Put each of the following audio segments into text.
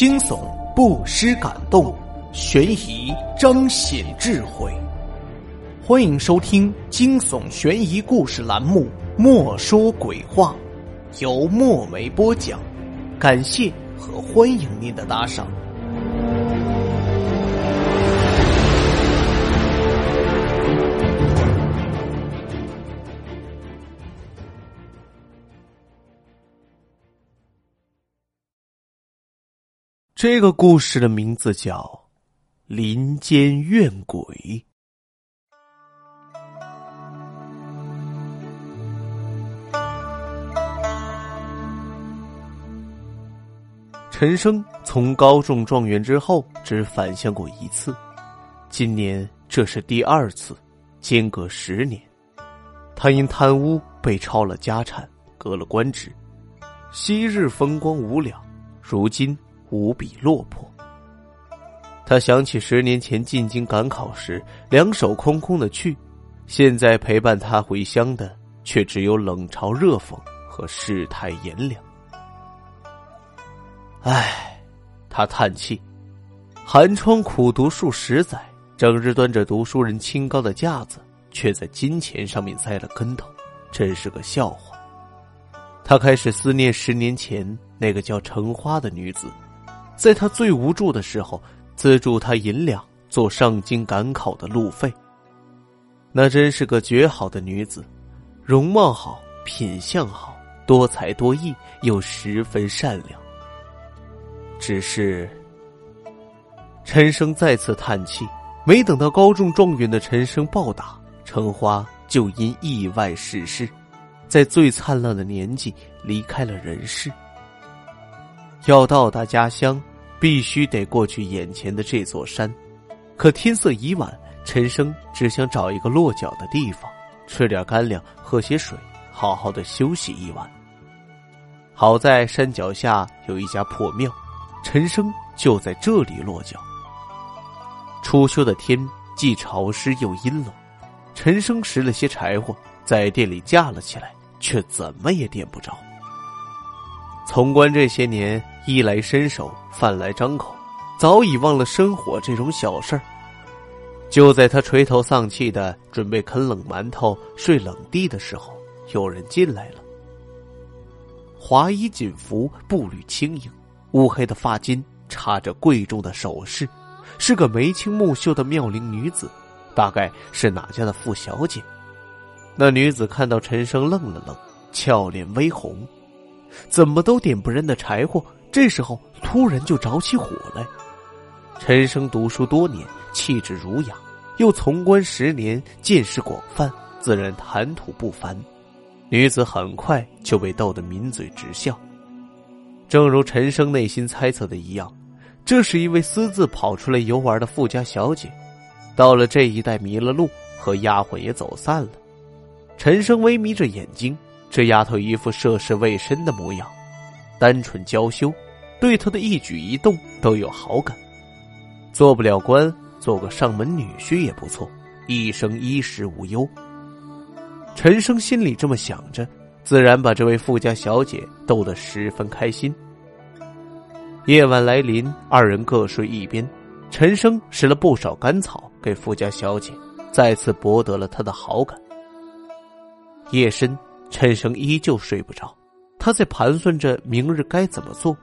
惊悚不失感动，悬疑彰显智慧。欢迎收听惊悚悬疑故事栏目《莫说鬼话》，由墨梅播讲。感谢和欢迎您的打赏。这个故事的名字叫《林间怨鬼》。陈生从高中状元之后只返乡过一次，今年这是第二次，间隔十年。他因贪污被抄了家产，革了官职。昔日风光无两，如今。无比落魄。他想起十年前进京赶考时两手空空的去，现在陪伴他回乡的却只有冷嘲热讽和世态炎凉。唉，他叹气，寒窗苦读数十载，整日端着读书人清高的架子，却在金钱上面栽了跟头，真是个笑话。他开始思念十年前那个叫橙花的女子。在他最无助的时候，资助他银两做上京赶考的路费。那真是个绝好的女子，容貌好，品相好，多才多艺，又十分善良。只是，陈生再次叹气，没等到高中状元的陈生报答，橙花就因意外逝世，在最灿烂的年纪离开了人世。要到达家乡。必须得过去眼前的这座山，可天色已晚，陈生只想找一个落脚的地方，吃点干粮，喝些水，好好的休息一晚。好在山脚下有一家破庙，陈生就在这里落脚。初秋的天既潮湿又阴冷，陈生拾了些柴火，在店里架了起来，却怎么也点不着。从官这些年，衣来伸手，饭来张口，早已忘了生火这种小事儿。就在他垂头丧气的准备啃冷馒头、睡冷地的时候，有人进来了。华衣锦服，步履轻盈，乌黑的发巾插着贵重的首饰，是个眉清目秀的妙龄女子，大概是哪家的富小姐。那女子看到陈生，愣了愣，俏脸微红。怎么都点不燃的柴火，这时候突然就着起火来。陈生读书多年，气质儒雅，又从官十年，见识广泛，自然谈吐不凡。女子很快就被逗得抿嘴直笑。正如陈生内心猜测的一样，这是一位私自跑出来游玩的富家小姐，到了这一带迷了路，和丫鬟也走散了。陈生微眯着眼睛。这丫头一副涉世未深的模样，单纯娇羞，对他的一举一动都有好感。做不了官，做个上门女婿也不错，一生衣食无忧。陈生心里这么想着，自然把这位富家小姐逗得十分开心。夜晚来临，二人各睡一边。陈生拾了不少干草给富家小姐，再次博得了她的好感。夜深。陈生依旧睡不着，他在盘算着明日该怎么做。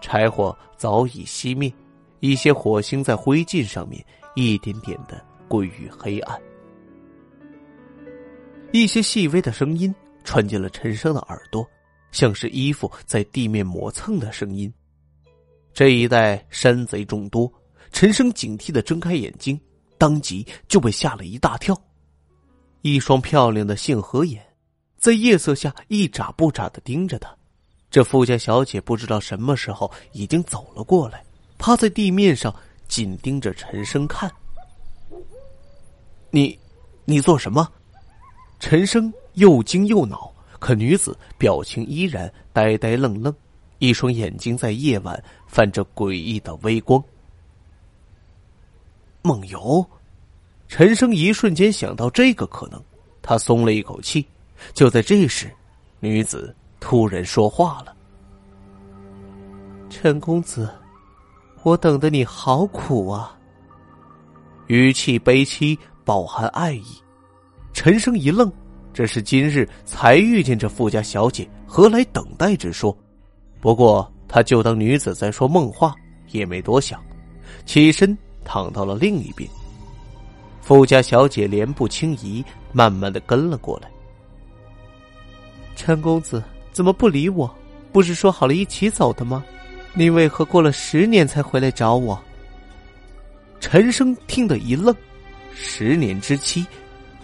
柴火早已熄灭，一些火星在灰烬上面一点点的归于黑暗。一些细微的声音传进了陈生的耳朵，像是衣服在地面磨蹭的声音。这一带山贼众多，陈生警惕的睁开眼睛，当即就被吓了一大跳。一双漂亮的杏核眼。在夜色下一眨不眨的盯着他，这富家小姐不知道什么时候已经走了过来，趴在地面上紧盯着陈生看。你，你做什么？陈生又惊又恼，可女子表情依然呆呆愣愣，一双眼睛在夜晚泛着诡异的微光。梦游，陈生一瞬间想到这个可能，他松了一口气。就在这时，女子突然说话了：“陈公子，我等的你好苦啊。”语气悲戚，饱含爱意。陈生一愣，这是今日才遇见这富家小姐，何来等待之说？不过他就当女子在说梦话，也没多想，起身躺到了另一边。富家小姐莲步轻移，慢慢的跟了过来。陈公子怎么不理我？不是说好了一起走的吗？你为何过了十年才回来找我？陈生听得一愣，十年之期，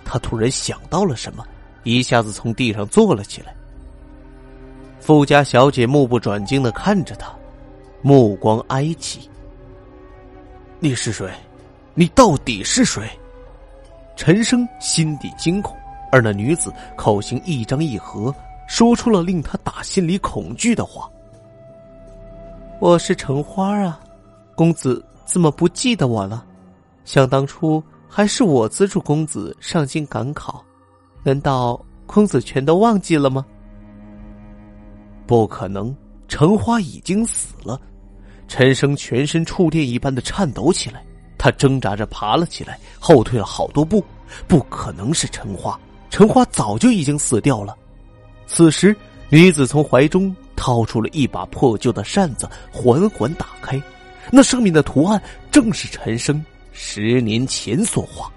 他突然想到了什么，一下子从地上坐了起来。富家小姐目不转睛的看着他，目光哀戚。你是谁？你到底是谁？陈生心底惊恐，而那女子口型一张一合，说出了令他打心里恐惧的话：“我是橙花啊，公子怎么不记得我了？想当初还是我资助公子上京赶考，难道公子全都忘记了吗？”不可能，橙花已经死了。陈生全身触电一般的颤抖起来。他挣扎着爬了起来，后退了好多步。不可能是陈花，陈花早就已经死掉了。此时，女子从怀中掏出了一把破旧的扇子，缓缓打开，那上面的图案正是陈生十年前所画。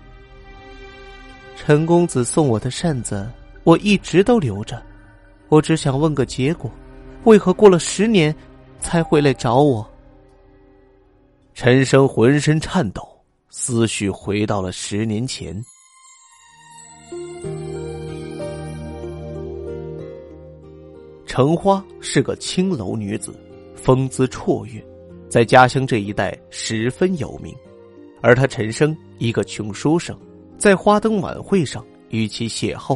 陈公子送我的扇子，我一直都留着。我只想问个结果：为何过了十年才回来找我？陈生浑身颤抖，思绪回到了十年前。程花是个青楼女子，风姿绰约，在家乡这一带十分有名。而他陈生一个穷书生，在花灯晚会上与其邂逅，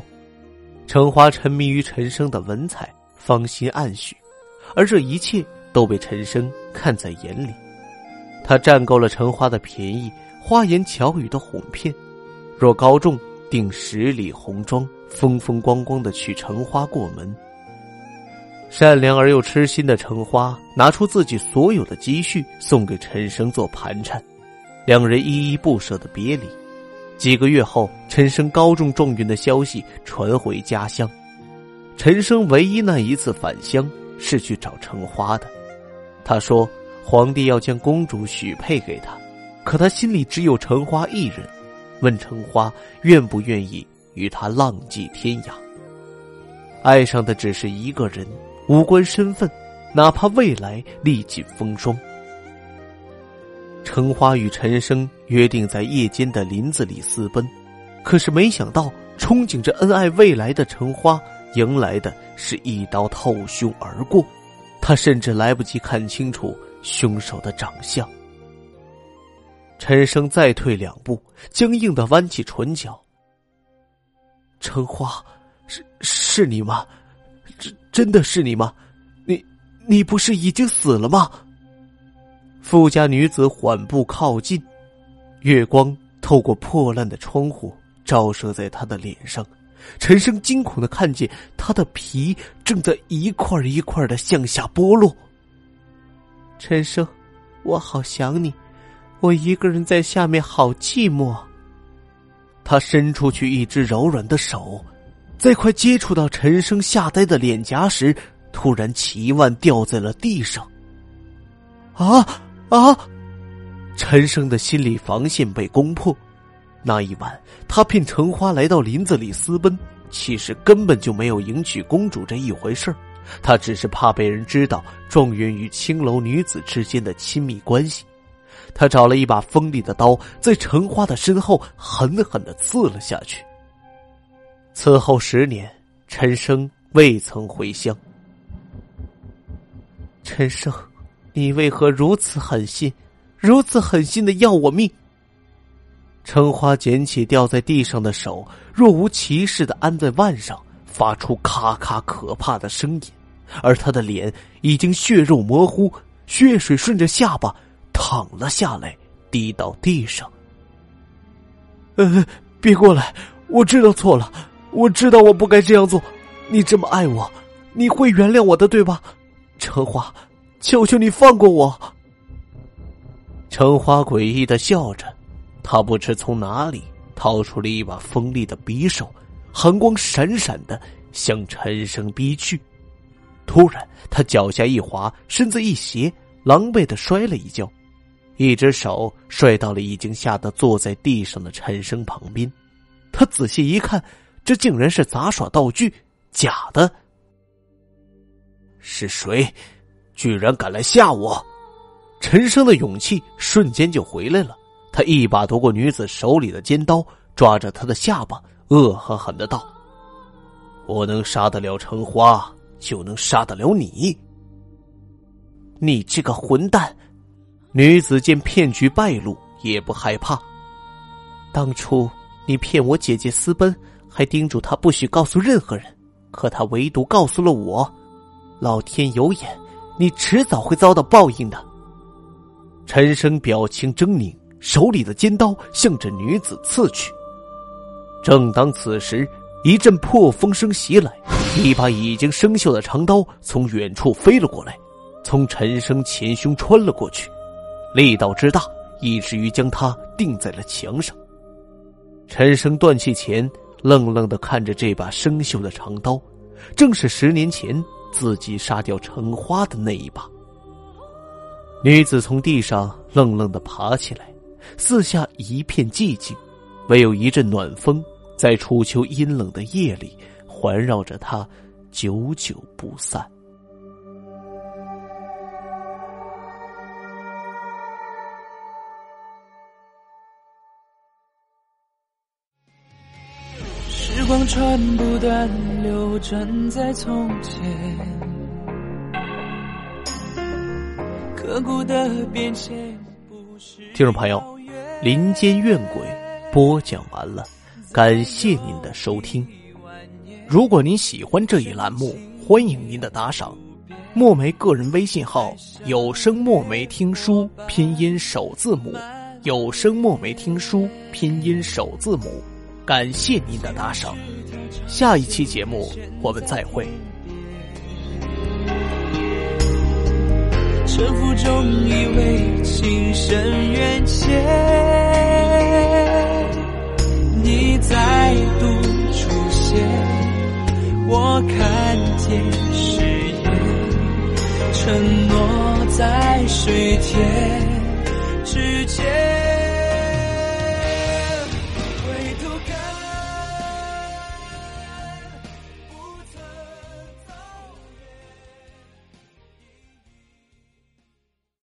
程花沉迷于陈生的文采，芳心暗许，而这一切都被陈生看在眼里。他占够了陈花的便宜，花言巧语的哄骗。若高中定十里红妆，风风光光的娶陈花过门。善良而又痴心的陈花拿出自己所有的积蓄送给陈生做盘缠，两人依依不舍的别离。几个月后，陈生高中状元的消息传回家乡。陈生唯一那一次返乡是去找陈花的，他说。皇帝要将公主许配给他，可他心里只有橙花一人。问橙花愿不愿意与他浪迹天涯？爱上的只是一个人，无关身份，哪怕未来历尽风霜。橙花与陈生约定在夜间的林子里私奔，可是没想到，憧憬着恩爱未来的橙花，迎来的是一刀透胸而过。他甚至来不及看清楚。凶手的长相。陈生再退两步，僵硬的弯起唇角。陈花，是是你吗？这真的是你吗？你你不是已经死了吗？富家女子缓步靠近，月光透过破烂的窗户照射在她的脸上。陈生惊恐的看见她的皮正在一块一块的向下剥落。陈生，我好想你，我一个人在下面好寂寞。他伸出去一只柔软的手，在快接触到陈生吓呆的脸颊时，突然齐腕掉在了地上。啊啊！陈生的心理防线被攻破。那一晚，他骗橙花来到林子里私奔，其实根本就没有迎娶公主这一回事。他只是怕被人知道状元与青楼女子之间的亲密关系，他找了一把锋利的刀，在橙花的身后狠狠的刺了下去。此后十年，陈生未曾回乡。陈生，你为何如此狠心，如此狠心的要我命？陈花捡起掉在地上的手，若无其事的安在腕上，发出咔咔可怕的声音。而他的脸已经血肉模糊，血水顺着下巴淌了下来，滴到地上。呃，别过来！我知道错了，我知道我不该这样做。你这么爱我，你会原谅我的，对吧？陈华，求求你放过我！橙花诡异的笑着，他不知从哪里掏出了一把锋利的匕首，寒光闪闪的向陈生逼去。突然，他脚下一滑，身子一斜，狼狈的摔了一跤，一只手摔到了已经吓得坐在地上的陈生旁边。他仔细一看，这竟然是杂耍道具，假的。是谁？居然敢来吓我！陈生的勇气瞬间就回来了。他一把夺过女子手里的尖刀，抓着她的下巴，恶狠狠的道：“我能杀得了橙花。”就能杀得了你，你这个混蛋！女子见骗局败露，也不害怕。当初你骗我姐姐私奔，还叮嘱他不许告诉任何人，可他唯独告诉了我。老天有眼，你迟早会遭到报应的。陈生表情狰狞，手里的尖刀向着女子刺去。正当此时，一阵破风声袭来。一把已经生锈的长刀从远处飞了过来，从陈生前胸穿了过去，力道之大，以至于将他钉在了墙上。陈生断气前，愣愣的看着这把生锈的长刀，正是十年前自己杀掉橙花的那一把。女子从地上愣愣的爬起来，四下一片寂静，唯有一阵暖风在初秋阴冷的夜里。环绕着她，久久不散。光船不断流转在从前，刻骨的变迁。听众朋友，《林间怨鬼》播讲完了，感谢您的收听。如果您喜欢这一栏目，欢迎您的打赏。墨梅个人微信号：有声墨梅听书拼音首字母，有声墨梅听书拼音首字母。感谢您的打赏，下一期节目我们再会。沉浮中以为情深缘浅，你再度出现。我看见誓言，承诺在水天之间。